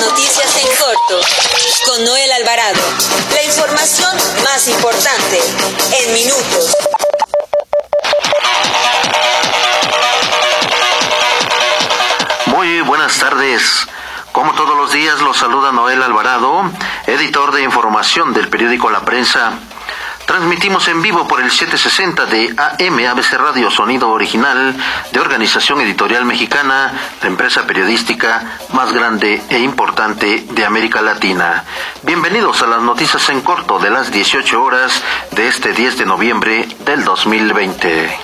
Noticias en corto con Noel Alvarado. La información más importante en minutos. Muy buenas tardes. Como todos los días, los saluda Noel Alvarado, editor de información del periódico La Prensa. Transmitimos en vivo por el 760 de AM ABC Radio Sonido Original de Organización Editorial Mexicana, la empresa periodística más grande e importante de América Latina. Bienvenidos a las noticias en corto de las 18 horas de este 10 de noviembre del 2020.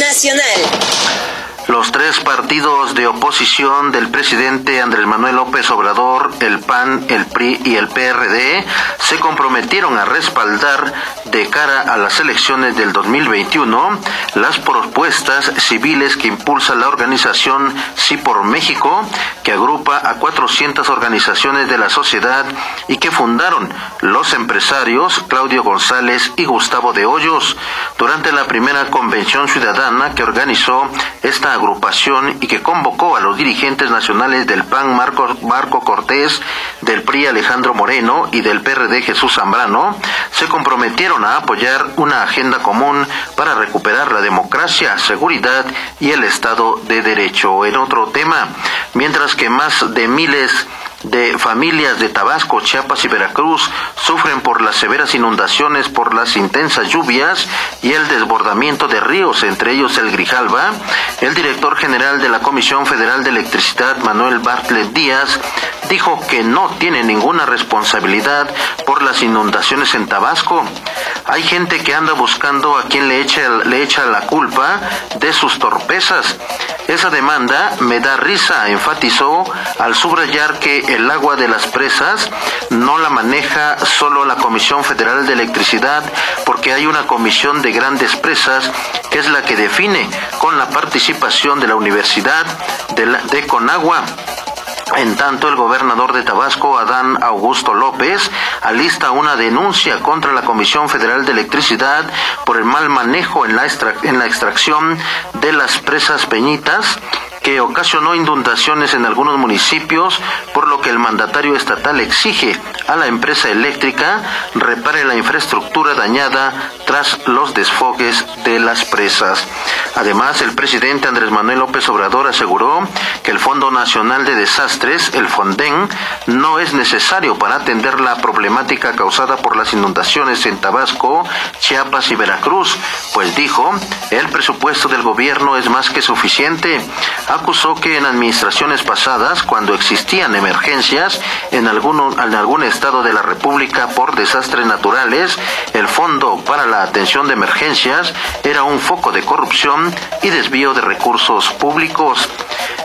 Nacional. Los tres partidos de oposición del presidente Andrés Manuel López Obrador, el PAN, el PRI y el PRD, se comprometieron a respaldar de cara a las elecciones del 2021 las propuestas civiles que impulsa la organización Sí por México, que agrupa a 400 organizaciones de la sociedad y que fundaron los empresarios Claudio González y Gustavo de Hoyos. Durante la primera convención ciudadana que organizó esta agrupación y que convocó a los dirigentes nacionales del PAN Marco, Marco Cortés, del PRI Alejandro Moreno y del PRD Jesús Zambrano, se comprometieron a apoyar una agenda común para recuperar la democracia, seguridad y el Estado de Derecho. En otro tema, mientras que más de miles familias de Tabasco, Chiapas y Veracruz sufren por las severas inundaciones por las intensas lluvias y el desbordamiento de ríos, entre ellos el Grijalva, el director general de la Comisión Federal de Electricidad, Manuel Bartlett Díaz, dijo que no tiene ninguna responsabilidad por las inundaciones en Tabasco. Hay gente que anda buscando a quien le echa, le echa la culpa de sus torpezas. Esa demanda me da risa, enfatizó al subrayar que el agua de las presas no la maneja solo la Comisión Federal de Electricidad, porque hay una comisión de grandes presas que es la que define con la participación de la Universidad de, Conagua. En tanto, el gobernador de Tabasco, Adán Augusto López, alista una denuncia contra la Comisión Federal de Electricidad por el mal manejo en la, en la extracción de las presas peñitas que ocasionó inundaciones en algunos municipios, por lo que el mandatario estatal exige a la empresa eléctrica repare la infraestructura dañada tras los desfogues de las presas. Además, el presidente Andrés Manuel López Obrador aseguró que el Fondo Nacional de Desastres, el FONDEN, no es necesario para atender la problemática causada por las inundaciones en Tabasco, Chiapas y Veracruz, pues dijo, el presupuesto del gobierno es más que suficiente acusó que en administraciones pasadas, cuando existían emergencias en, alguno, en algún estado de la República por desastres naturales, el Fondo para la Atención de Emergencias era un foco de corrupción y desvío de recursos públicos.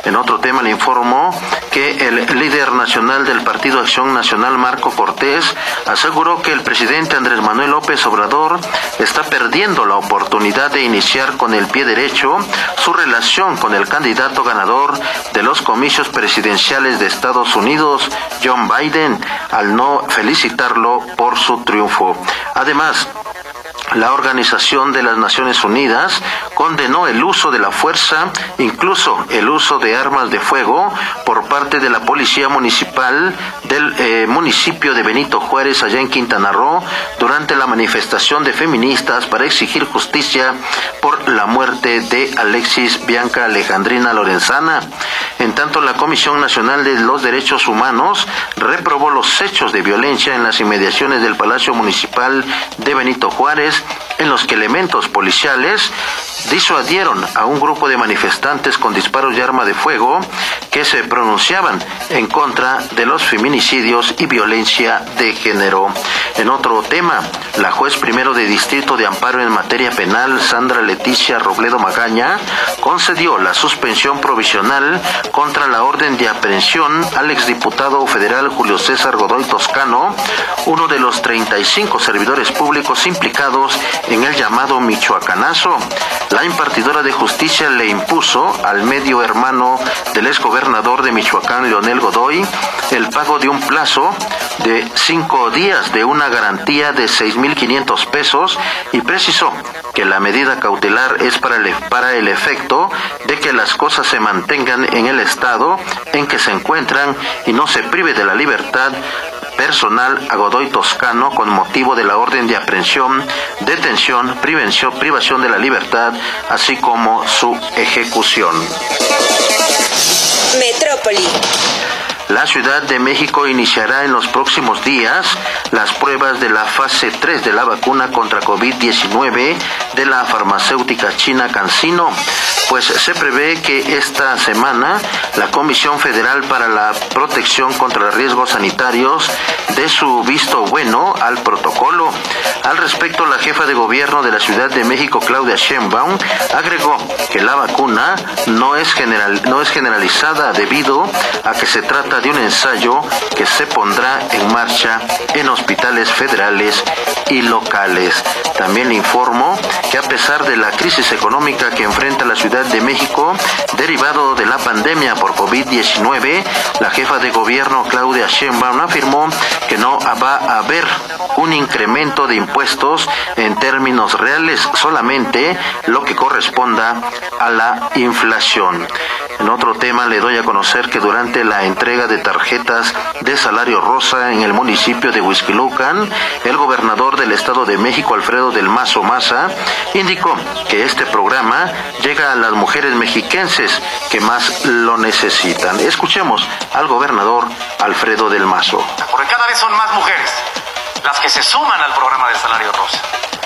En otro tema le informó que el líder nacional del Partido Acción Nacional, Marco Cortés, aseguró que el presidente Andrés Manuel López Obrador está perdiendo la oportunidad de iniciar con el pie derecho su relación con el candidato ganador de los comicios presidenciales de Estados Unidos, John Biden, al no felicitarlo por su triunfo. Además, la Organización de las Naciones Unidas condenó el uso de la fuerza, incluso el uso de armas de fuego, por parte de la Policía Municipal del eh, municipio de Benito Juárez, allá en Quintana Roo, durante la manifestación de feministas para exigir justicia por la muerte de Alexis Bianca Alejandrina Lorenzana. En tanto, la Comisión Nacional de los Derechos Humanos reprobó los hechos de violencia en las inmediaciones del Palacio Municipal de Benito Juárez en los que elementos policiales disuadieron a un grupo de manifestantes con disparos de arma de fuego que se pronunciaban en contra de los feminicidios y violencia de género. En otro tema, la juez primero de distrito de amparo en materia penal, Sandra Leticia Robledo Magaña, concedió la suspensión provisional contra la orden de aprehensión al exdiputado federal Julio César Godoy Toscano, uno de los 35 servidores públicos implicados en el llamado Michoacanazo. La impartidora de justicia le impuso al medio hermano del exgobernador gobernador de Michoacán, Leonel Godoy, el pago de un plazo de cinco días de una garantía de 6.500 pesos y precisó que la medida cautelar es para el, para el efecto de que las cosas se mantengan en el estado en que se encuentran y no se prive de la libertad personal a Godoy Toscano con motivo de la orden de aprehensión, detención, prevención, privación de la libertad, así como su ejecución. Metrópoli. La Ciudad de México iniciará en los próximos días las pruebas de la fase 3 de la vacuna contra COVID-19 de la farmacéutica china CanSino, pues se prevé que esta semana la Comisión Federal para la Protección contra Riesgos Sanitarios dé su visto bueno al protocolo. Al respecto, la jefa de gobierno de la Ciudad de México, Claudia Sheinbaum, agregó que la vacuna no es, general, no es generalizada debido a que se trata de un ensayo que se pondrá en marcha en hospitales federales y locales. También le informo que a pesar de la crisis económica que enfrenta la Ciudad de México, derivado de la pandemia por COVID-19, la jefa de gobierno Claudia Sheinbaum afirmó que no va a haber un incremento de impuestos en términos reales, solamente lo que corresponda a la inflación. En otro tema le doy a conocer que durante la entrega de tarjetas de salario rosa en el municipio de Huizquilucan, el gobernador del Estado de México, Alfredo del Mazo Maza, indicó que este programa llega a las mujeres mexiquenses que más lo necesitan. Escuchemos al gobernador Alfredo del Mazo. Porque cada vez son más mujeres las que se suman al programa del salario rosa.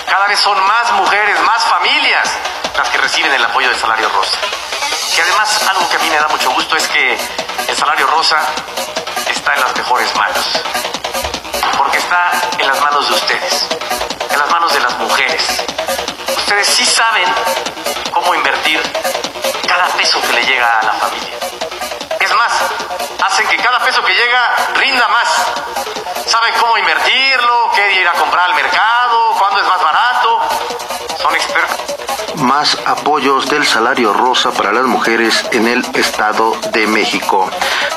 Cada vez son más mujeres, más familias las que reciben el apoyo del salario rosa. Que además algo que a mí me da mucho gusto es que el salario rosa está en las mejores manos. Porque está en las manos de ustedes, en las manos de las mujeres. Ustedes sí saben cómo invertir cada peso que le llega a la familia. Es más, hacen que cada peso que llega rinda más. Saben cómo invertirlo, qué ir a comprar al mercado, cuándo es más barato. Son expertos más apoyos del salario rosa para las mujeres en el Estado de México.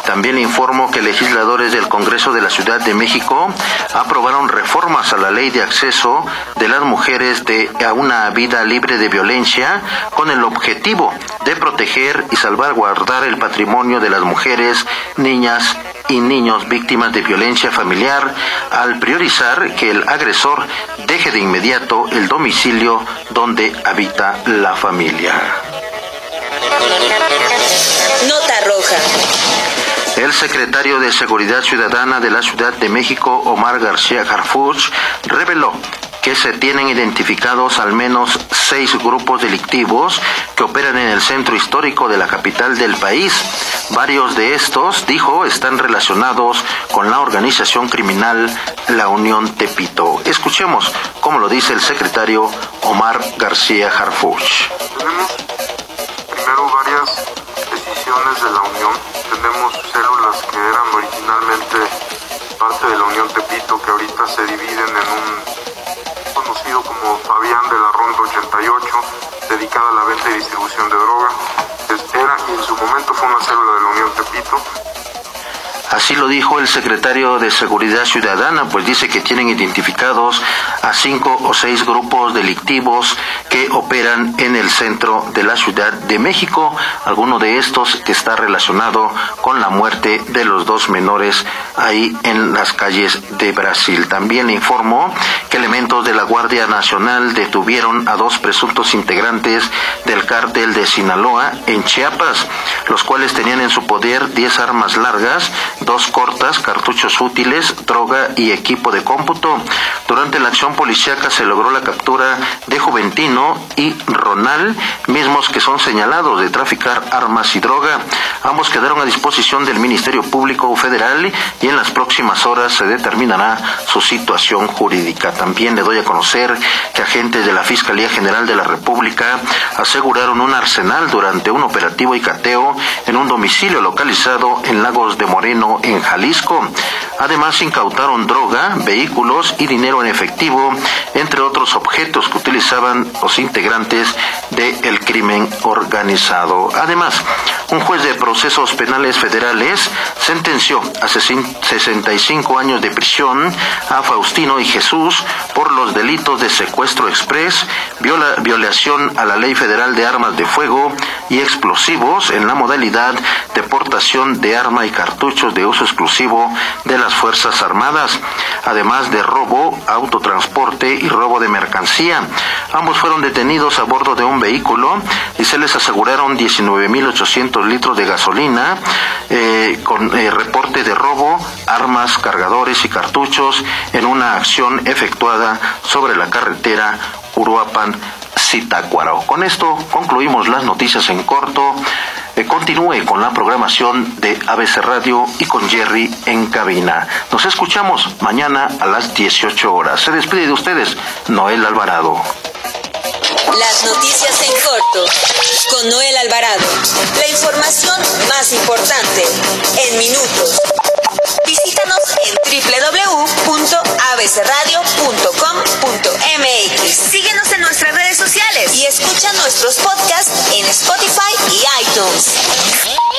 También informo que legisladores del Congreso de la Ciudad de México aprobaron reformas a la ley de acceso de las mujeres a una vida libre de violencia con el objetivo de proteger y salvaguardar el patrimonio de las mujeres, niñas y niños víctimas de violencia familiar al priorizar que el agresor deje de inmediato el domicilio donde habita la familia. Nota roja. El secretario de Seguridad Ciudadana de la Ciudad de México, Omar García Harfuch, reveló que se tienen identificados al menos seis grupos delictivos que operan en el centro histórico de la capital del país. Varios de estos, dijo, están relacionados con la organización criminal La Unión Tepito. Escuchemos cómo lo dice el secretario Omar García Harfuch. Tenemos primero varias decisiones de la Unión. Tenemos células que eran originalmente parte de la Unión Tepito que ahorita se dividen en un conocido como Fabián de la Ronda 88, dedicada a la venta y distribución de droga. Era y en su momento fue una célula de la Unión Tepito Así lo dijo el secretario de Seguridad Ciudadana, pues dice que tienen identificados a cinco o seis grupos delictivos que operan en el centro de la Ciudad de México. Alguno de estos que está relacionado con la muerte de los dos menores ahí en las calles de Brasil. También informó que elementos de la Guardia Nacional detuvieron a dos presuntos integrantes del cártel de Sinaloa en Chiapas, los cuales tenían en su poder 10 armas largas dos cortas, cartuchos útiles, droga y equipo de cómputo. Durante la acción policíaca se logró la captura de Juventino y Ronald, mismos que son señalados de traficar armas y droga. Ambos quedaron a disposición del Ministerio Público Federal y en las próximas horas se determinará su situación jurídica. También le doy a conocer que agentes de la Fiscalía General de la República aseguraron un arsenal durante un operativo y cateo en un domicilio localizado en Lagos de Moreno, en Jalisco. Además, incautaron droga, vehículos y dinero en efectivo, entre otros objetos que utilizaban los integrantes del crimen organizado. Además, un juez de procesos penales federales sentenció a 65 años de prisión a Faustino y Jesús por los delitos de secuestro express, violación a la Ley Federal de Armas de Fuego y explosivos en la modalidad de portación de arma y cartuchos de uso exclusivo de Fuerzas Armadas, además de robo, autotransporte y robo de mercancía. Ambos fueron detenidos a bordo de un vehículo y se les aseguraron 19.800 litros de gasolina eh, con eh, reporte de robo, armas, cargadores y cartuchos en una acción efectuada sobre la carretera Uruapan Zitácuaro. Con esto concluimos las noticias en corto. Continúe con la programación de ABC Radio y con Jerry en cabina. Nos escuchamos mañana a las 18 horas. Se despide de ustedes Noel Alvarado. Las noticias en corto con Noel Alvarado. La información más importante en minutos. Visítanos en www.abcradio.com.mx. Síguenos en nuestras redes sociales y escucha nuestros podcasts en Spotify y iTunes.